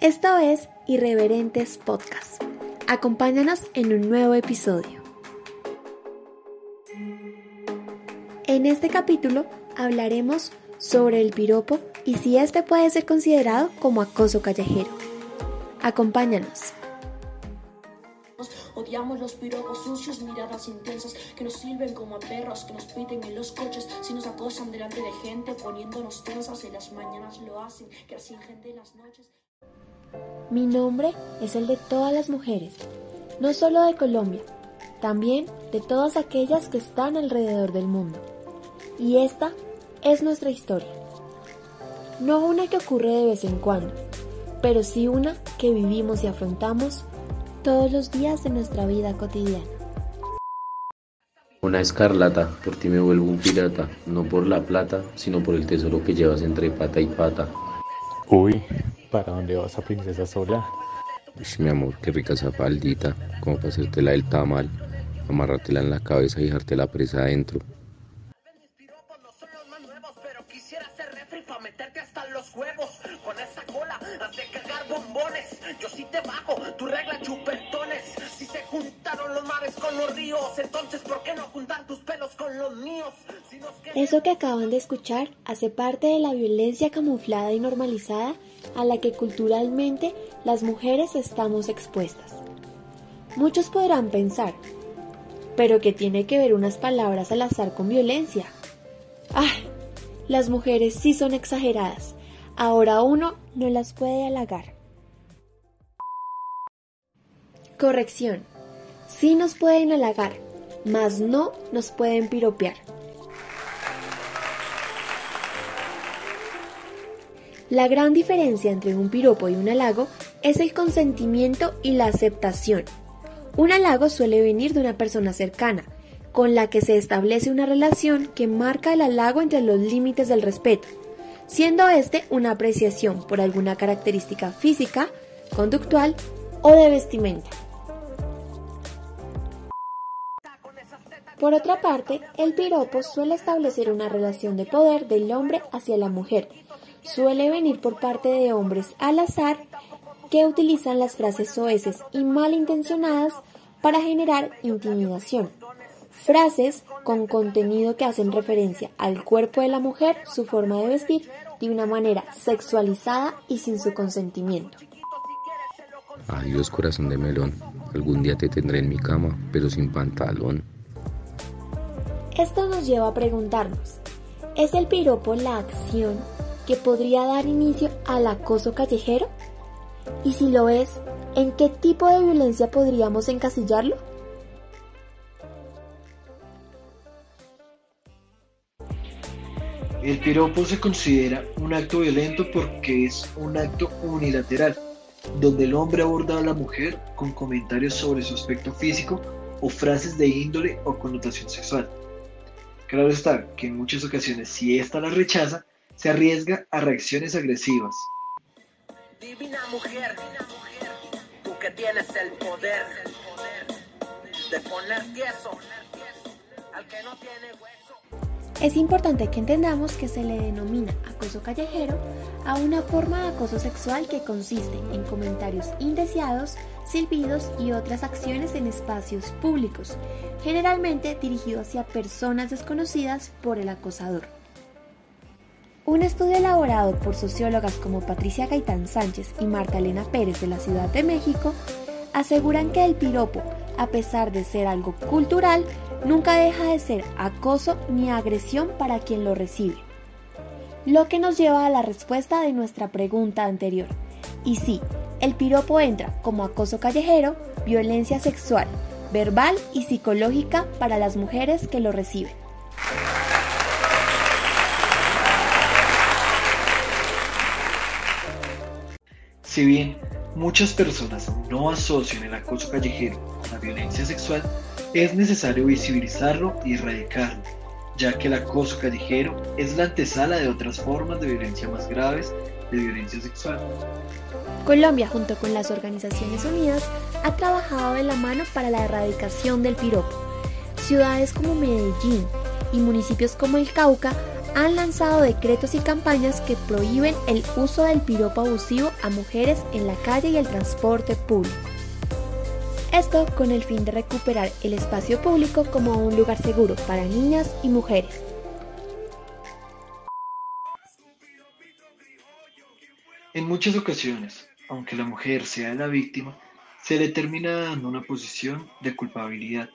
Esto es Irreverentes Podcast. Acompáñanos en un nuevo episodio. En este capítulo hablaremos sobre el piropo y si este puede ser considerado como acoso callejero. Acompáñanos. Odiamos los piropos sucios, miradas intensas que nos sirven como a perros, que nos piten en los coches, si nos acosan delante de gente poniéndonos tensas en las mañanas lo hacen, que así gente en las noches. Mi nombre es el de todas las mujeres, no solo de Colombia, también de todas aquellas que están alrededor del mundo. Y esta es nuestra historia. No una que ocurre de vez en cuando, pero sí una que vivimos y afrontamos todos los días de nuestra vida cotidiana. Una escarlata, por ti me vuelvo un pirata, no por la plata, sino por el tesoro que llevas entre pata y pata. Uy, ¿para dónde vas a princesa sola? Uy, mi amor, qué rica esa faldita, como para hacértela del tamal, amarrártela en la cabeza y dejarte presa adentro. Eso que acaban de escuchar hace parte de la violencia camuflada y normalizada a la que culturalmente las mujeres estamos expuestas. Muchos podrán pensar, pero ¿qué tiene que ver unas palabras al azar con violencia? ¡Ay! Las mujeres sí son exageradas. Ahora uno no las puede halagar. Corrección. Sí nos pueden halagar, mas no nos pueden piropear. La gran diferencia entre un piropo y un halago es el consentimiento y la aceptación. Un halago suele venir de una persona cercana, con la que se establece una relación que marca el halago entre los límites del respeto, siendo este una apreciación por alguna característica física, conductual o de vestimenta. Por otra parte, el piropo suele establecer una relación de poder del hombre hacia la mujer. Suele venir por parte de hombres al azar que utilizan las frases soeces y malintencionadas para generar intimidación. Frases con contenido que hacen referencia al cuerpo de la mujer, su forma de vestir, de una manera sexualizada y sin su consentimiento. Adiós corazón de melón, algún día te tendré en mi cama, pero sin pantalón. Esto nos lleva a preguntarnos, ¿es el piropo la acción que podría dar inicio al acoso callejero? Y si lo es, ¿en qué tipo de violencia podríamos encasillarlo? El piropo se considera un acto violento porque es un acto unilateral, donde el hombre aborda a la mujer con comentarios sobre su aspecto físico o frases de índole o connotación sexual. Claro está que en muchas ocasiones si ésta la rechaza, se arriesga a reacciones agresivas. Divina mujer, tú que tienes el poder de poner tieso al que no tiene hueso. Es importante que entendamos que se le denomina acoso callejero a una forma de acoso sexual que consiste en comentarios indeseados, silbidos y otras acciones en espacios públicos, generalmente dirigido hacia personas desconocidas por el acosador. Un estudio elaborado por sociólogas como Patricia Gaitán Sánchez y Marta Elena Pérez de la Ciudad de México aseguran que el piropo, a pesar de ser algo cultural, nunca deja de ser acoso ni agresión para quien lo recibe. Lo que nos lleva a la respuesta de nuestra pregunta anterior. Y sí, el piropo entra como acoso callejero, violencia sexual, verbal y psicológica para las mujeres que lo reciben. Si bien muchas personas no asocian el acoso callejero con la violencia sexual, es necesario visibilizarlo y erradicarlo, ya que el acoso callejero es la antesala de otras formas de violencia más graves de violencia sexual. Colombia, junto con las Organizaciones Unidas, ha trabajado de la mano para la erradicación del piropo. Ciudades como Medellín y municipios como el Cauca han lanzado decretos y campañas que prohíben el uso del piropo abusivo a mujeres en la calle y el transporte público. Esto con el fin de recuperar el espacio público como un lugar seguro para niñas y mujeres. En muchas ocasiones, aunque la mujer sea la víctima, se le termina dando una posición de culpabilidad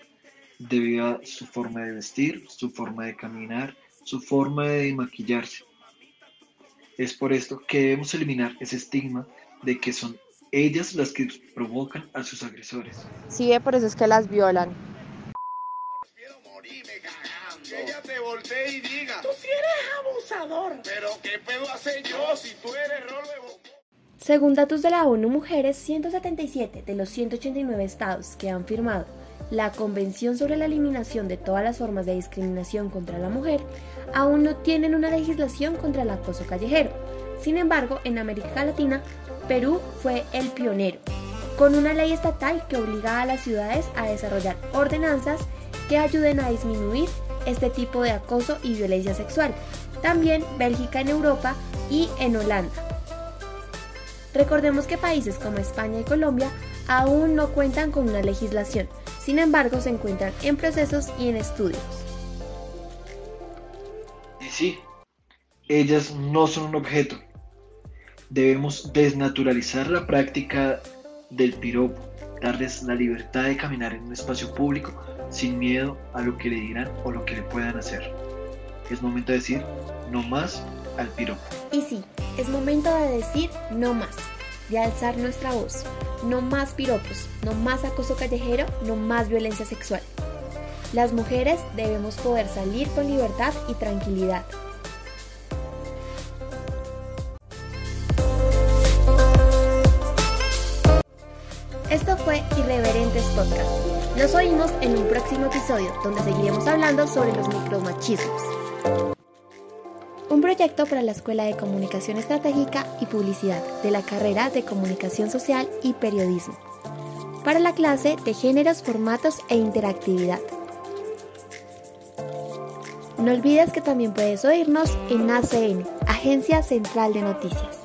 debido a su forma de vestir, su forma de caminar, su forma de maquillarse. Es por esto que debemos eliminar ese estigma de que son ellas las que provocan a sus agresores. Sí, por eso es que las violan. ella te voltee y diga, tú sí eres abusador. Pero ¿qué pedo hace yo si tú eres rolo de Según datos de la ONU Mujeres, 177 de los 189 estados que han firmado la Convención sobre la Eliminación de todas las formas de discriminación contra la mujer aún no tienen una legislación contra el acoso callejero. Sin embargo, en América Latina, Perú fue el pionero, con una ley estatal que obliga a las ciudades a desarrollar ordenanzas que ayuden a disminuir este tipo de acoso y violencia sexual. También Bélgica en Europa y en Holanda. Recordemos que países como España y Colombia aún no cuentan con una legislación, sin embargo se encuentran en procesos y en estudios. Y sí, ellas no son un objeto. Debemos desnaturalizar la práctica del piropo, darles la libertad de caminar en un espacio público sin miedo a lo que le dirán o lo que le puedan hacer. Es momento de decir no más al piropo. Y sí, es momento de decir no más, de alzar nuestra voz. No más piropos, no más acoso callejero, no más violencia sexual. Las mujeres debemos poder salir con libertad y tranquilidad. Esto fue Irreverentes Podcast. Nos oímos en un próximo episodio donde seguiremos hablando sobre los micromachismos. Un proyecto para la Escuela de Comunicación Estratégica y Publicidad de la carrera de Comunicación Social y Periodismo. Para la clase de Géneros, Formatos e Interactividad. No olvides que también puedes oírnos en ACN, Agencia Central de Noticias.